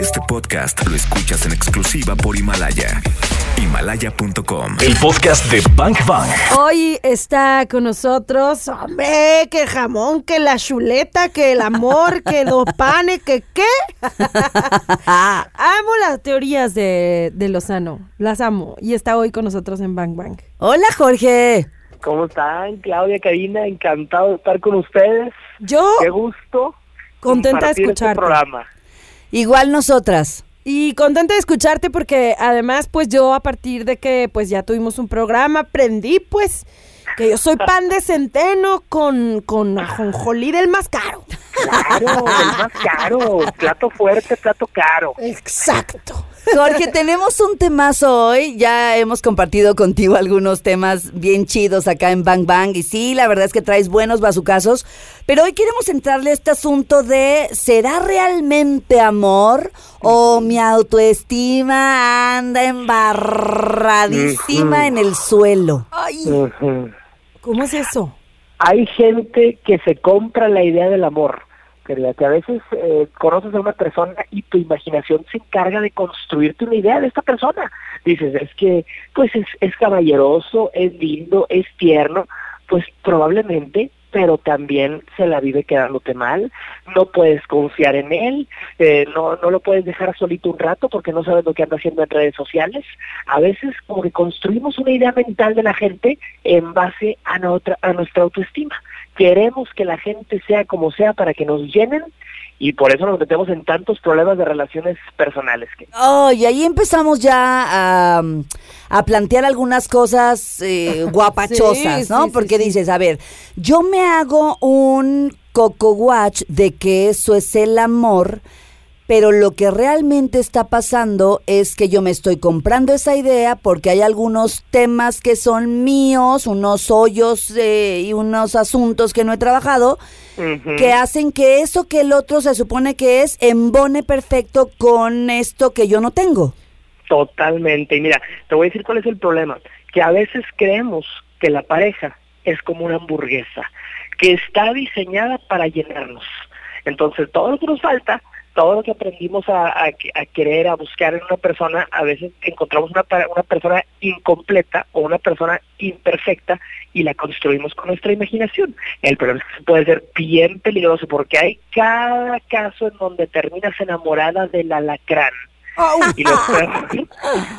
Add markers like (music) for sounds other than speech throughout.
Este podcast lo escuchas en exclusiva por Himalaya. Himalaya.com. El podcast de Bang Bang. Hoy está con nosotros, hombre, que jamón, que la chuleta, que el amor, que los (laughs) panes, que qué. (laughs) amo las teorías de, de Lozano, las amo. Y está hoy con nosotros en Bang Bang. Hola, Jorge. ¿Cómo están? Claudia, Karina, encantado de estar con ustedes. Yo Qué gusto. contenta de compartir este escucharte. programa. Igual nosotras. Y contenta de escucharte porque además pues yo a partir de que pues ya tuvimos un programa aprendí pues que yo soy pan de centeno con, con ajonjolí del más caro. Claro, el más caro. Plato fuerte, plato caro. Exacto. Jorge, tenemos un temazo hoy. Ya hemos compartido contigo algunos temas bien chidos acá en Bang Bang. Y sí, la verdad es que traes buenos bazucazos. Pero hoy queremos entrarle a este asunto de ¿será realmente amor? ¿O mi autoestima anda embarradísima en el suelo? Ay. ¿cómo es eso? Hay gente que se compra la idea del amor. Querida, que a veces eh, conoces a una persona y tu imaginación se encarga de construirte una idea de esta persona. Dices, es que pues es, caballeroso, es lindo, es tierno, pues probablemente, pero también se la vive quedándote mal, no puedes confiar en él, eh, no, no lo puedes dejar solito un rato porque no sabes lo que anda haciendo en redes sociales. A veces como que construimos una idea mental de la gente en base a, nuestra a nuestra autoestima. Queremos que la gente sea como sea para que nos llenen y por eso nos metemos en tantos problemas de relaciones personales. Que... Oh, y ahí empezamos ya a, a plantear algunas cosas eh, (laughs) guapachosas, Sí, ¿no? sí, Porque sí. dices, a ver, yo me hago un coco watch de que eso es el amor, pero lo que realmente está pasando es que yo me estoy comprando esa idea porque hay algunos temas que son míos, unos hoyos eh, y unos asuntos que no he trabajado, que hacen que eso que el otro se supone que es embone perfecto con esto que yo no tengo. Totalmente. Y mira, te voy a decir cuál es el problema. Que a veces creemos que la pareja es como una hamburguesa, que está diseñada para llenarnos. Entonces, todo lo que nos falta, todo lo que aprendimos a, a- a querer, a buscar en una persona, a veces encontramos una, persona incompleta o una persona imperfecta y la construimos con nuestra imaginación. El problema es que puede ser bien peligroso porque hay cada caso en donde terminas enamorada del alacrán. Y lo peor,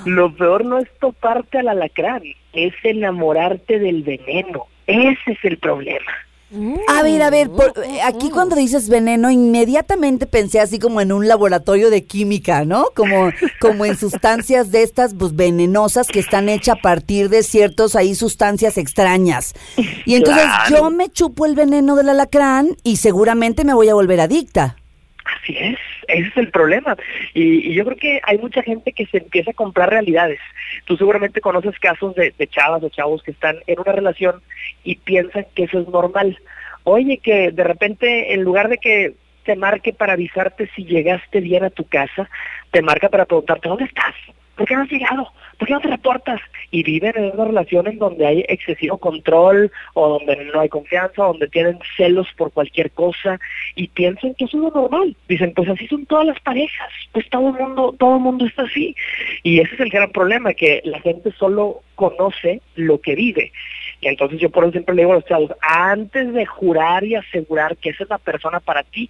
lo peor no es toparte al alacrán, es enamorarte del veneno. Ese es el problema. A ver, a ver, por- eh, aquí cuando dices veneno, inmediatamente pensé así como en un laboratorio de química, ¿no? Como, como en sustancias de estas pues, venenosas que están hechas a partir de ciertos ahí sustancias extrañas. Y entonces Claro. yo me chupo el veneno del alacrán y seguramente me voy a volver adicta. Así es, ese es el problema. Y, yo creo que hay mucha gente que se empieza a comprar realidades. Tú seguramente conoces casos de, de chavas o chavos que están en una relación y piensan que eso es normal. Oye, que de repente en lugar de que te marque para avisarte si llegaste bien a tu casa, te marca para preguntarte, ¿dónde estás? ¿Por qué no has llegado? ¿Por qué no te reportas? Y viven en una relación en donde hay excesivo control o donde no hay confianza, donde tienen celos por cualquier cosa y piensan que eso es lo normal. Dicen, pues así son todas las parejas, pues todo el mundo, todo el mundo está así. Y ese es el gran problema, que la gente solo conoce lo que vive. Y entonces yo por eso siempre le digo a los chavos, antes de jurar y asegurar que esa es la persona para ti,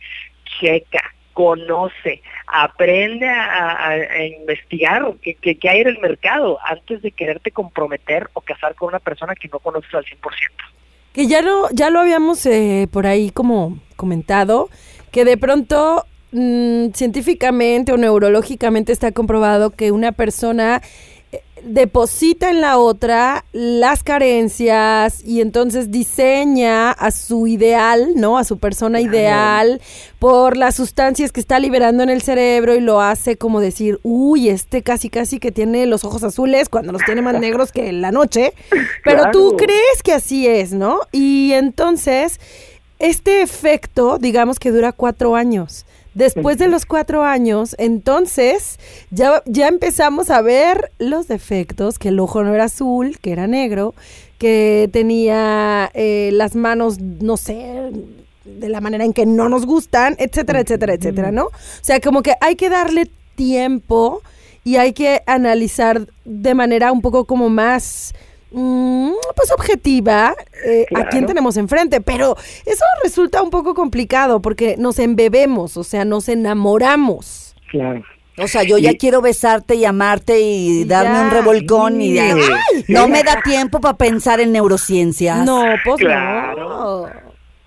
checa, conoce, aprende a, a- investigar qué qué- qué hay en el mercado antes de quererte comprometer o casar con una persona que no conoces al 100%. Que ya lo, ya lo habíamos eh, por ahí como comentado, que de pronto mm, científicamente o neurológicamente está comprobado que una persona deposita en la otra las carencias y entonces diseña a su ideal, ¿no? A su persona ideal por las sustancias que está liberando en el cerebro y lo hace como decir, uy, este casi casi que tiene los ojos azules cuando los tiene más negros que la noche. (laughs) Pero tú crees que así es, ¿no? Y entonces, este efecto, digamos que dura cuatro años. Después de los cuatro años, entonces ya, ya empezamos a ver los defectos, que el ojo no era azul, que era negro, que tenía eh, las manos, no sé, de la manera en que no nos gustan, etcétera, etcétera, etcétera, ¿no? O sea, como que hay que darle tiempo y hay que analizar de manera un poco como más pues objetiva eh, a quién tenemos enfrente, pero eso resulta un poco complicado porque nos embebemos, o sea, nos enamoramos. Claro. O sea, yo ya Y- quiero besarte y amarte y darme ya. un revolcón y de, Sí. ¡ay! no me da tiempo para pensar en neurociencias. No, pues Claro. no.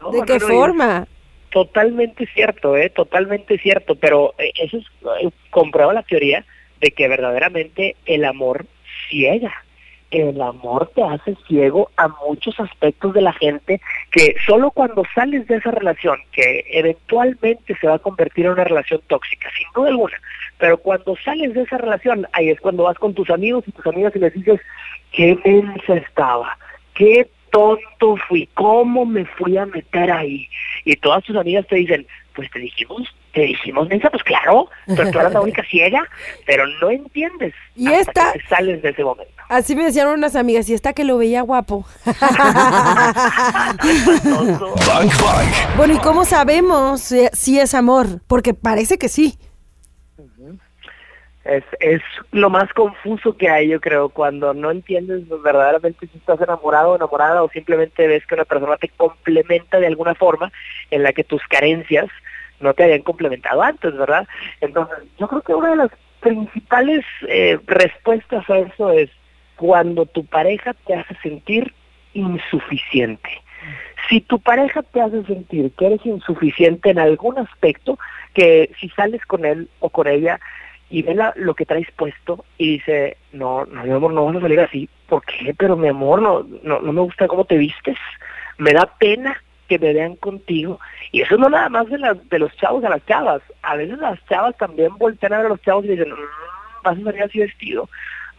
No, ¿De no, qué no, forma? Totalmente cierto, ¿eh? Totalmente cierto, pero eh, eso es, eh, comprueba la teoría de que verdaderamente el amor ciega. El amor te hace ciego a muchos aspectos de la gente que solo cuando sales de esa relación, que eventualmente se va a convertir en una relación tóxica, sin duda alguna, pero cuando sales de esa relación, ahí es cuando vas con tus amigos y tus amigas y les dices, qué mensa estaba, qué tonto fui, cómo me fui a meter ahí. Y todas tus amigas te dicen, pues te dijimos, te dijimos, mensa, pues claro, pero tú eras la única (laughs) ciega, pero no entiendes Y hasta esta- que te sales de ese momento. Así me decían unas amigas, y está que lo veía guapo. Bueno, ¿y cómo sabemos si, si es amor? Porque parece que sí. Es, es lo más confuso que hay, yo creo, cuando no entiendes verdaderamente si estás enamorado o enamorada o simplemente ves que una persona te complementa de alguna forma en la que tus carencias no te habían complementado antes, ¿verdad? Entonces, yo creo que una de las principales eh, respuestas a eso es cuando tu pareja te hace sentir insuficiente. Si tu pareja te hace sentir que eres insuficiente en algún aspecto, que si sales con él o con ella y ve la- lo que traes puesto y dice, no, no, mi amor, no vas a salir así. ¿Por qué? Pero mi amor, no, no, me gusta cómo te vistes. Me da pena que me vean contigo. Y eso no nada más de, la- de los chavos a las chavas. A veces las chavas también voltean a ver a los chavos y dicen, "Mm, vas a salir así vestido.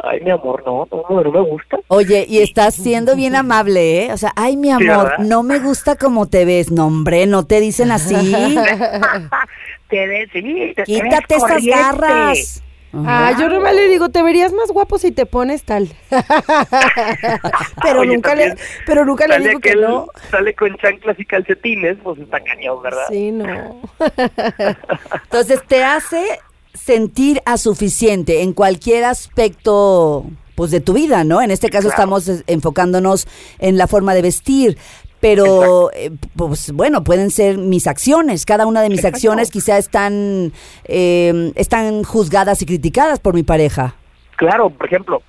Ay, mi amor, no, no, no me gusta. Oye, y estás siendo bien amable, ¿eh? O sea, ay, mi amor, no me gusta cómo te ves. No, hombre, no te dicen así. (laughs) te ves, sí, te- Quítate esas garras. Ah, yo nomás le digo, te verías más guapo si te pones tal. (laughs) pero Oye, nunca le, pero nunca le Sale digo que aquel- no. Sale con chanclas y calcetines, pues está cañón, ¿verdad? Sí, no. (laughs) Entonces, te hace sentir a suficiente en cualquier aspecto pues de tu vida, ¿no? En este caso Claro. estamos eh, enfocándonos en la forma de vestir, pero eh, pues bueno, pueden ser mis acciones, cada una de mis Exacto. acciones quizá están eh, están juzgadas y criticadas por mi pareja. Claro, por ejemplo,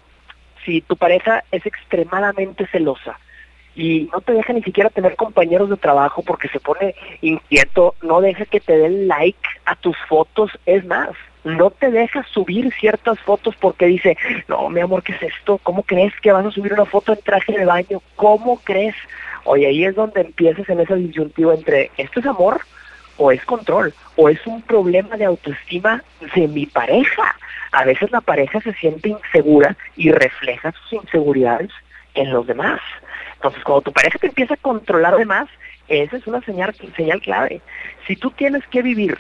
si tu pareja es extremadamente celosa y no te deja ni siquiera tener compañeros de trabajo porque se pone inquieto, no deja que te den like a tus fotos, es más, no te deja subir ciertas fotos porque dice, no, mi amor, ¿qué es esto? ¿Cómo crees que vas a subir una foto en traje de baño? ¿Cómo crees? Oye, ahí es donde empiezas en esa disyuntiva entre, ¿esto es amor? o es control, o es un problema de autoestima de mi pareja. A veces la pareja se siente insegura y refleja sus inseguridades en los demás. Entonces, cuando tu pareja te empieza a controlar de más, esa es una señal, señal clave. Si tú tienes que vivir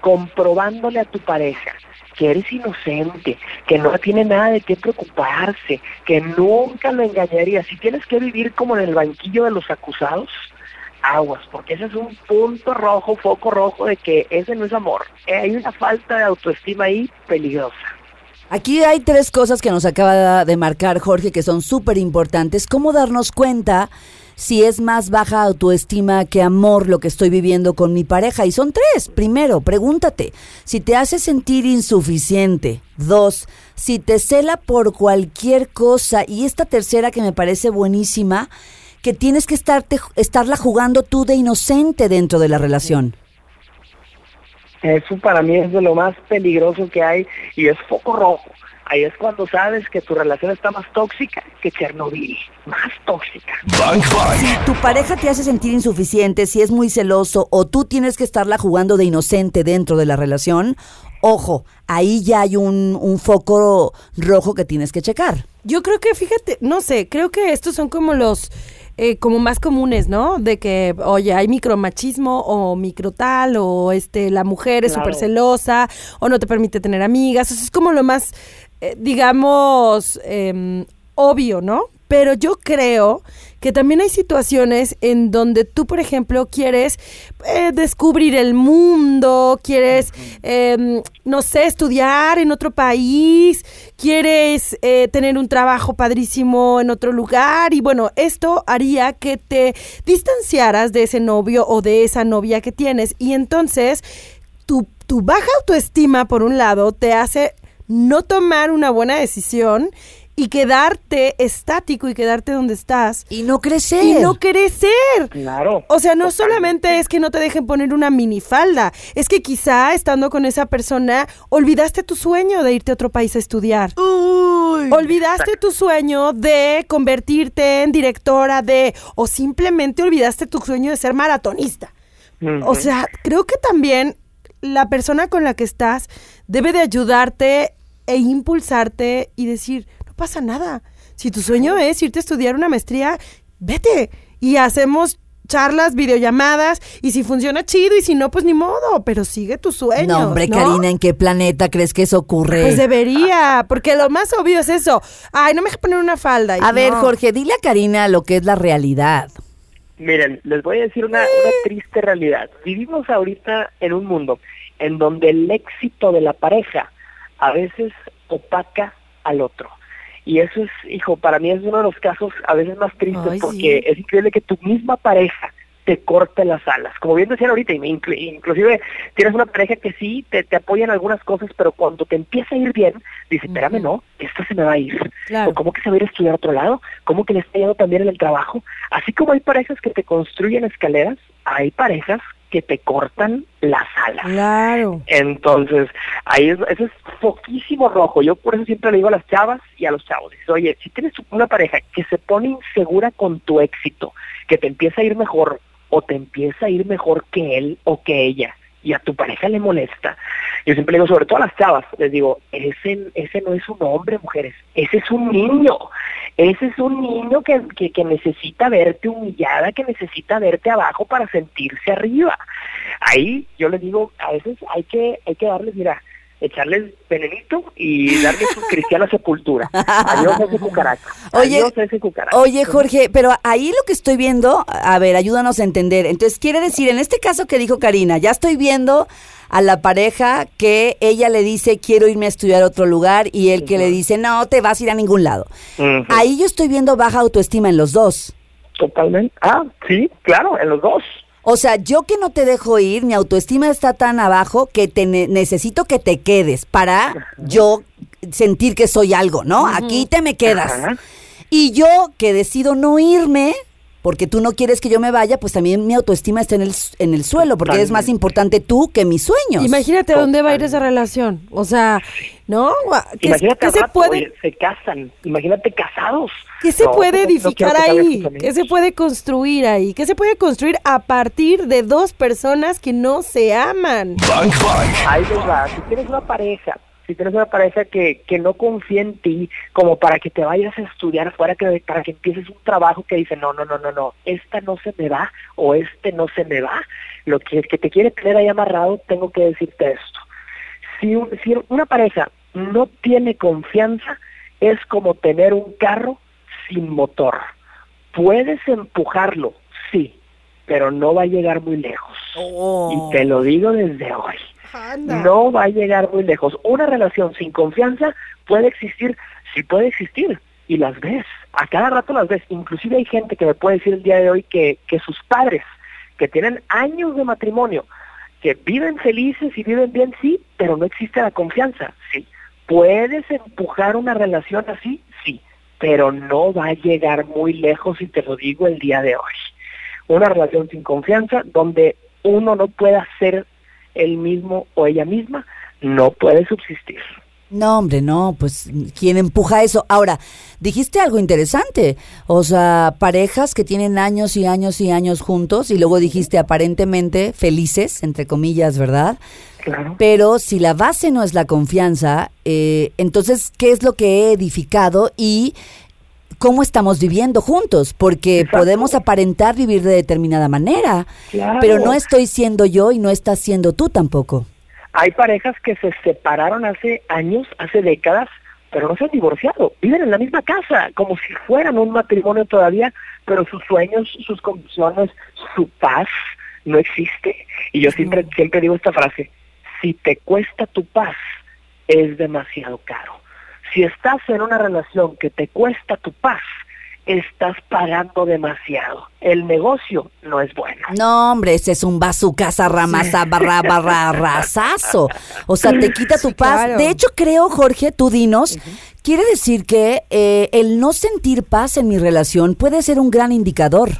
comprobándole a tu pareja que eres inocente, que no tiene nada de qué preocuparse, que nunca lo engañaría, si tienes que vivir como en el banquillo de los acusados, aguas, porque ese es un punto rojo, foco rojo de que ese no es amor. Eh, Hay una falta de autoestima ahí peligrosa. Aquí hay tres cosas que nos acaba de marcar Jorge que son súper importantes. ¿Cómo darnos cuenta si es más baja autoestima que amor lo que estoy viviendo con mi pareja? Y son tres. Primero, pregúntate si te hace sentir insuficiente. Dos, si te cela por cualquier cosa. Y esta tercera que me parece buenísima, que tienes que estarla jugando tú de inocente dentro de la relación. Eso para mí es de lo más peligroso que hay y es foco rojo. Ahí es cuando sabes que tu relación está más tóxica que Chernobyl, más tóxica. Si tu pareja te hace sentir insuficiente, si es muy celoso o tú tienes que estarla jugando de inocente dentro de la relación, ojo, ahí ya hay un, un foco rojo que tienes que checar. Yo creo que, fíjate, no sé, creo que estos son como los eh, como más comunes, ¿no? De que, oye, hay micromachismo o micro tal, o este, la mujer es Claro. súper celosa, o no te permite tener amigas. Eso es como lo más, eh, digamos, em, obvio, ¿no? Pero yo creo que también hay situaciones en donde tú, por ejemplo, quieres eh, descubrir el mundo, quieres, em, no sé, estudiar en otro país, quieres eh, tener un trabajo padrísimo en otro lugar y bueno, esto haría que te distanciaras de ese novio o de esa novia que tienes y entonces tu, tu baja autoestima, por un lado, te hace no tomar una buena decisión y quedarte estático y quedarte donde estás. Y no crecer. Y no crecer. Claro. O sea, no Totalmente. solamente es que no te dejen poner una minifalda, es que quizá estando con esa persona olvidaste tu sueño de irte a otro país a estudiar. Olvidaste tu sueño de convertirte en directora de, o simplemente olvidaste tu sueño de ser maratonista. O sea, creo que también la persona con la que estás debe de ayudarte e impulsarte y decir, pasa nada. Si tu sueño es irte a estudiar una maestría, vete y hacemos charlas, videollamadas y si funciona chido y si no, pues ni modo, pero sigue tu sueño. No, hombre, ¿no? Karina, ¿en qué planeta crees que eso ocurre? Pues debería, porque lo más obvio es eso. Ay, no me dejes poner una falda. y a ver, no. Jorge, dile a Karina lo que es la realidad. Miren, les voy a decir una, una triste realidad. Vivimos ahorita en un mundo en donde el éxito de la pareja a veces opaca al otro. Y eso es, hijo, para mí es uno de los casos a veces más tristes Ay, porque sí. es increíble que tu misma pareja te corte las alas. Como bien decían ahorita, y me inclu- inclusive tienes una pareja que sí te, te apoya en algunas cosas, pero cuando te empieza a ir bien, dice, espérame, no, esto se me va a ir. Claro. ¿O cómo que se va a ir a estudiar a otro lado? ¿Cómo que le está yendo también en el trabajo? Así como hay parejas que te construyen escaleras, hay parejas que te cortan las alas. Claro. Entonces, ahí es, eso es poquísimo rojo. Yo por eso siempre le digo a las chavas y a los chavos, oye, si tienes una pareja que se pone insegura con tu éxito, que te empieza a ir mejor o te empieza a ir mejor que él o que ella, y a tu pareja le molesta, yo siempre le digo, sobre todo a las chavas, les digo, ese, ese no es un hombre, mujeres, ese es un niño. Ese es un niño que, que, que necesita verte humillada, que necesita verte abajo para sentirse arriba. Ahí yo les digo, a veces hay que, hay que darles, mira, echarles venenito y darles su cristiana sepultura. Adiós a ese cucaracho. Oye, Adiós ese cucaracho. Oye, Jorge, pero ahí lo que estoy viendo, a ver, ayúdanos a entender. Entonces, quiere decir, en este caso que dijo Karina, ya estoy viendo a la pareja que ella le dice quiero irme a estudiar a otro lugar y él que le dice no te vas a ir a ningún lado. Ahí yo estoy viendo baja autoestima en los dos. Totalmente. Ah, sí, claro, en los dos. O sea, yo que no te dejo ir, mi autoestima está tan abajo que te ne- necesito que te quedes para yo sentir que soy algo, ¿no? Aquí te me quedas. Y yo que decido no irme, porque tú no quieres que yo me vaya, pues también mi autoestima está en el, en el suelo, porque eres más Totalmente. importante tú que mis sueños. Imagínate a dónde va a ir esa relación. O sea, ¿no? ¿Qué, Imagínate qué se rato, puede, oye, se casan. Imagínate casados. qué se No, puede no edificar ahí? ¿Qué se puede construir ahí? ¿Qué se puede construir a partir de dos personas que no se aman? Bang Bang. Ahí les va. Si tienes una pareja, si tienes una pareja que, que no confía en ti como para que te vayas a estudiar afuera, que, para que empieces un trabajo que dice, no, no, no, no, no, esta no se me va o este no se me va, lo que, que te quiere tener ahí amarrado, tengo que decirte esto. Si, un- si una pareja no tiene confianza, es como tener un carro sin motor. Puedes empujarlo, sí, pero no va a llegar muy lejos. Y te lo digo desde hoy. No va a llegar muy lejos. Una relación sin confianza puede existir, sí puede existir, y las ves, a cada rato las ves. Inclusive hay gente que me puede decir el día de hoy que, que sus padres, que tienen años de matrimonio, que viven felices y viven bien, sí, pero no existe la confianza, sí. ¿Puedes empujar una relación así? Sí, pero no va a llegar muy lejos y te lo digo el día de hoy. Una relación sin confianza donde uno no pueda ser el mismo o ella misma, no puede subsistir. No, hombre, no, pues ¿quién empuja eso? Ahora, dijiste algo interesante, o sea, parejas que tienen años y años y años juntos y luego dijiste aparentemente felices, entre comillas, ¿verdad? Claro. Pero si la base no es la confianza, eh, entonces, ¿qué es lo que he edificado y cómo estamos viviendo juntos? Porque Exacto. podemos aparentar vivir de determinada manera, Claro. pero no estoy siendo yo y no estás siendo tú tampoco. Hay parejas que se separaron hace años, hace décadas, pero no se han divorciado, viven en la misma casa, como si fueran un matrimonio todavía, pero sus sueños, sus convicciones, su paz no existe. Y yo siempre, siempre digo esta frase, si te cuesta tu paz, es demasiado caro. Si estás en una relación que te cuesta tu paz, estás pagando demasiado. El negocio no es bueno. No, hombre, ese es un bazucaza ramasa barra barra rasazo. O sea, te quita tu Sí, paz. claro. De hecho, creo, Jorge, tú dinos, quiere decir que eh, el no sentir paz en mi relación puede ser un gran indicador.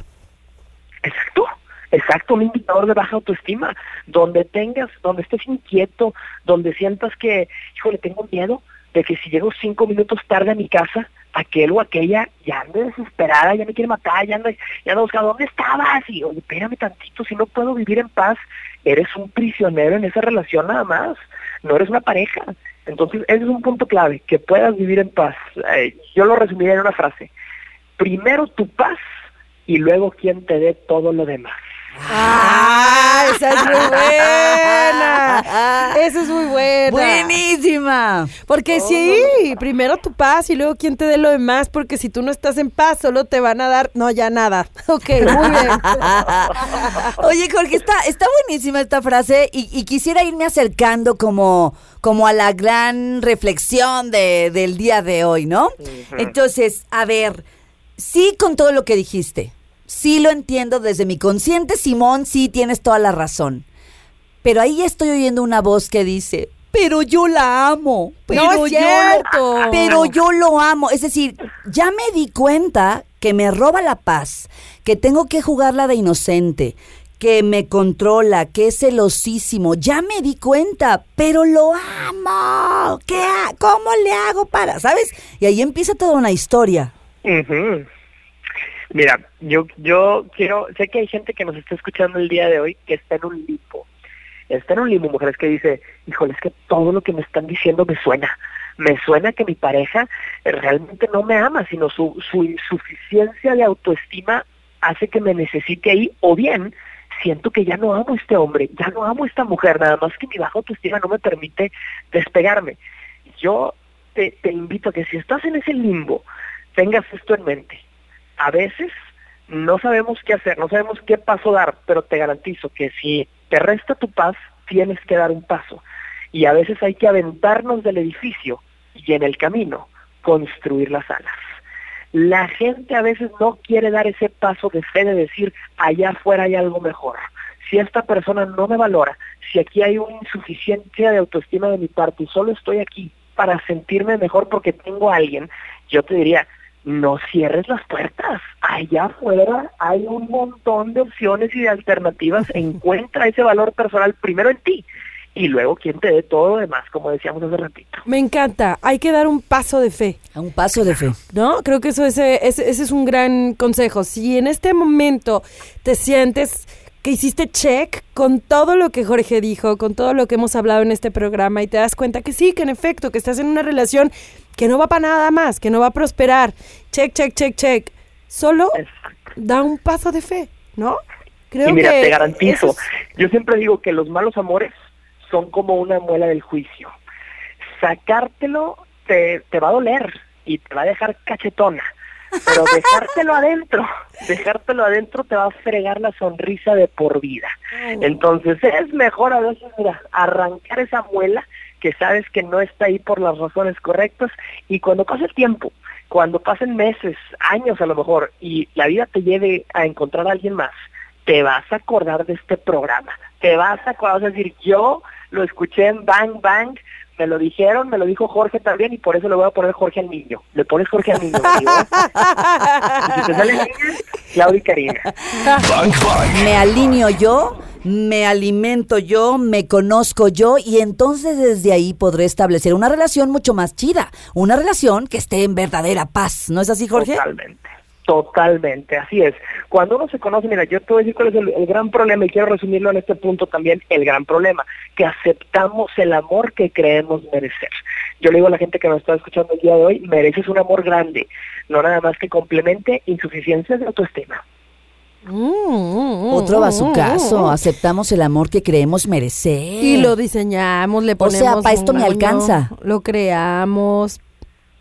Exacto, exacto, un indicador de baja autoestima, donde tengas, donde estés inquieto, donde sientas que, híjole, tengo miedo de que si llego cinco minutos tarde a mi casa, aquel o aquella ya ande desesperada, ya me quiere matar, ya anda, ya anda buscando, ¿dónde estabas? Y, oye, espérame tantito, si no puedo vivir en paz, eres un prisionero en esa relación nada más, no eres una pareja. Entonces, ese es un punto clave, que puedas vivir en paz. Eh, yo lo resumiría en una frase. Primero tu paz y luego quien te dé todo lo demás. ¡Ah! Esa es muy buena. (laughs) Esa es muy buena. Buenísima. Porque sí, primero tu paz y luego quien te dé lo demás, porque si tú no estás en paz, solo te van a dar, no, ya nada. (laughs) Ok, muy bien. (laughs) Oye, Jorge, está, está buenísima esta frase y, y quisiera irme acercando como, como a la gran reflexión de- del día de hoy, ¿no? Entonces, a ver, sí con todo lo que dijiste, sí lo entiendo desde mi consciente, Simón, sí tienes toda la razón. Pero ahí estoy oyendo una voz que dice, pero yo la amo. Pero No es yo cierto. Pero yo lo amo. Es decir, ya me di cuenta que me roba la paz, que tengo que jugarla de inocente, que me controla, que es celosísimo. Ya me di cuenta, pero lo amo. ¿Qué ha- ¿Cómo le hago para? ¿Sabes? Y ahí empieza toda una historia. Mira, yo yo quiero, sé que hay gente que nos está escuchando el día de hoy que está en un limbo. Está en un limbo, mujeres que dice, híjole, es que todo lo que me están diciendo me suena. Me suena que mi pareja realmente no me ama, sino su, su insuficiencia de autoestima hace que me necesite ahí, o bien siento que ya no amo a este hombre, ya no amo a esta mujer, nada más que mi baja autoestima no me permite despegarme. Yo te, te invito a que si estás en ese limbo, tengas esto en mente. A veces no sabemos qué hacer, no sabemos qué paso dar, pero te garantizo que si te resta tu paz, tienes que dar un paso. Y a veces hay que aventarnos del edificio y en el camino construir las alas. La gente a veces no quiere dar ese paso de fe de decir, allá afuera hay algo mejor. Si esta persona no me valora, si aquí hay una insuficiencia de autoestima de mi parte y solo estoy aquí para sentirme mejor porque tengo a alguien, yo te diría, no cierres las puertas. Allá afuera hay un montón de opciones y de alternativas. (laughs) Encuentra ese valor personal primero en ti y luego quien te dé todo lo demás, como decíamos hace ratito. Me encanta. Hay que dar un paso de fe. A un paso de fe. ¿No? Creo que eso ese, ese, ese es un gran consejo. Si en este momento te sientes que hiciste check con todo lo que Jorge dijo, con todo lo que hemos hablado en este programa y te das cuenta que sí, que en efecto, que estás en una relación que no va para nada más, que no va a prosperar. Check, check, check, check. Solo da un paso de fe, ¿no? Creo y mira, que te garantizo, es- yo siempre digo que los malos amores son como una muela del juicio. Sacártelo te, te va a doler y te va a dejar cachetona, pero (laughs) dejártelo adentro, dejártelo adentro te va a fregar la sonrisa de por vida. Entonces es mejor a veces, mira, arrancar esa muela que sabes que no está ahí por las razones correctas y cuando pase el tiempo, cuando pasen meses, años a lo mejor y la vida te lleve a encontrar a alguien más, te vas a acordar de este programa, te vas a acordar, vas decir, yo lo escuché en Bang Bang, me lo dijeron, me lo dijo Jorge también y por eso le voy a poner Jorge al niño. Le pones Jorge al niño, ¿eh? Y si te Claudia y Karina. (laughs) Me alineo yo, me alimento yo, me conozco yo y entonces desde ahí podré establecer una relación mucho más chida, una relación que esté en verdadera paz. ¿No es así, Jorge? Totalmente. Totalmente, así es. Cuando uno se conoce, mira, yo te voy a decir cuál es el, gran problema y quiero resumirlo en este punto también, el gran problema, que aceptamos el amor que creemos merecer. Yo le digo a la gente que nos está escuchando el día de hoy, mereces un amor grande, no nada más que complemente insuficiencias de autoestima. Mm, mm, mm, Otro va a su mm, caso, mm. aceptamos el amor que creemos merecer. Y lo diseñamos, le O sea, ponemos. pa' esto me alcanza. Lo creamos.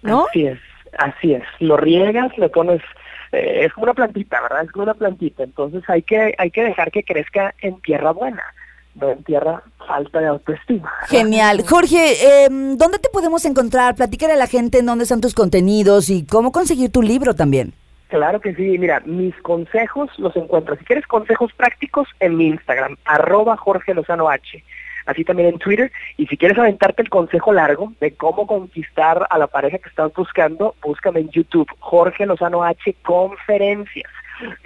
¿no? Así es, así es. Lo riegas, le pones, eh, es como una plantita, ¿verdad? Es como una plantita. Entonces hay que, hay que dejar que crezca en tierra buena, no en tierra falta de autoestima. Genial. Jorge, eh, ¿dónde te podemos encontrar? Platícale a la gente en dónde están tus contenidos y cómo conseguir tu libro también. Claro que sí, mira, mis consejos los encuentras. Si quieres consejos prácticos, en mi Instagram, arroba Jorge Lozano H. Así también en Twitter. Y si quieres aventarte el consejo largo de cómo conquistar a la pareja que estás buscando, búscame en YouTube, Jorge Lozano H Conferencias.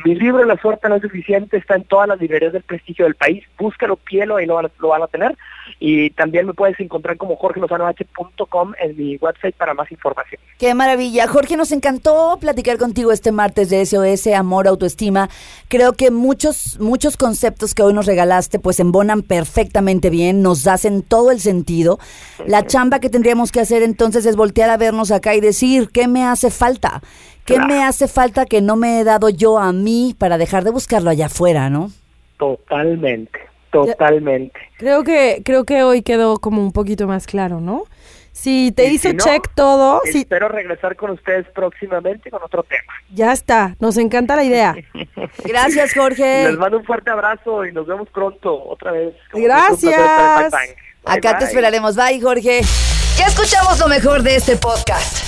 Mi libro La suerte no es suficiente está en todas las librerías del prestigio del país. Búscalo, pielo, ahí lo van, a, lo van a tener. Y también me puedes encontrar como jorgelozanoh.com en mi website para más información. Qué maravilla. Jorge, nos encantó platicar contigo este martes de SOS, amor, autoestima. Creo que muchos, muchos conceptos que hoy nos regalaste pues embonan perfectamente bien, nos hacen todo el sentido. La chamba que tendríamos que hacer entonces es voltear a vernos acá y decir, ¿qué me hace falta? ¿Qué me hace falta que no me he dado yo a mí para dejar de buscarlo allá afuera, no? Totalmente, totalmente. Creo que, creo que hoy quedó como un poquito más claro, ¿no? Si te Y hizo si no, check todo, si, Espero regresar con ustedes próximamente con otro tema. ya está, nos encanta la idea. (laughs) Gracias, Jorge. Les mando un fuerte abrazo y nos vemos pronto otra vez. Gracias. Bye, Acá te esperaremos. Bye, Jorge. Ya escuchamos lo mejor de este podcast.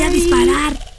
voy a disparar.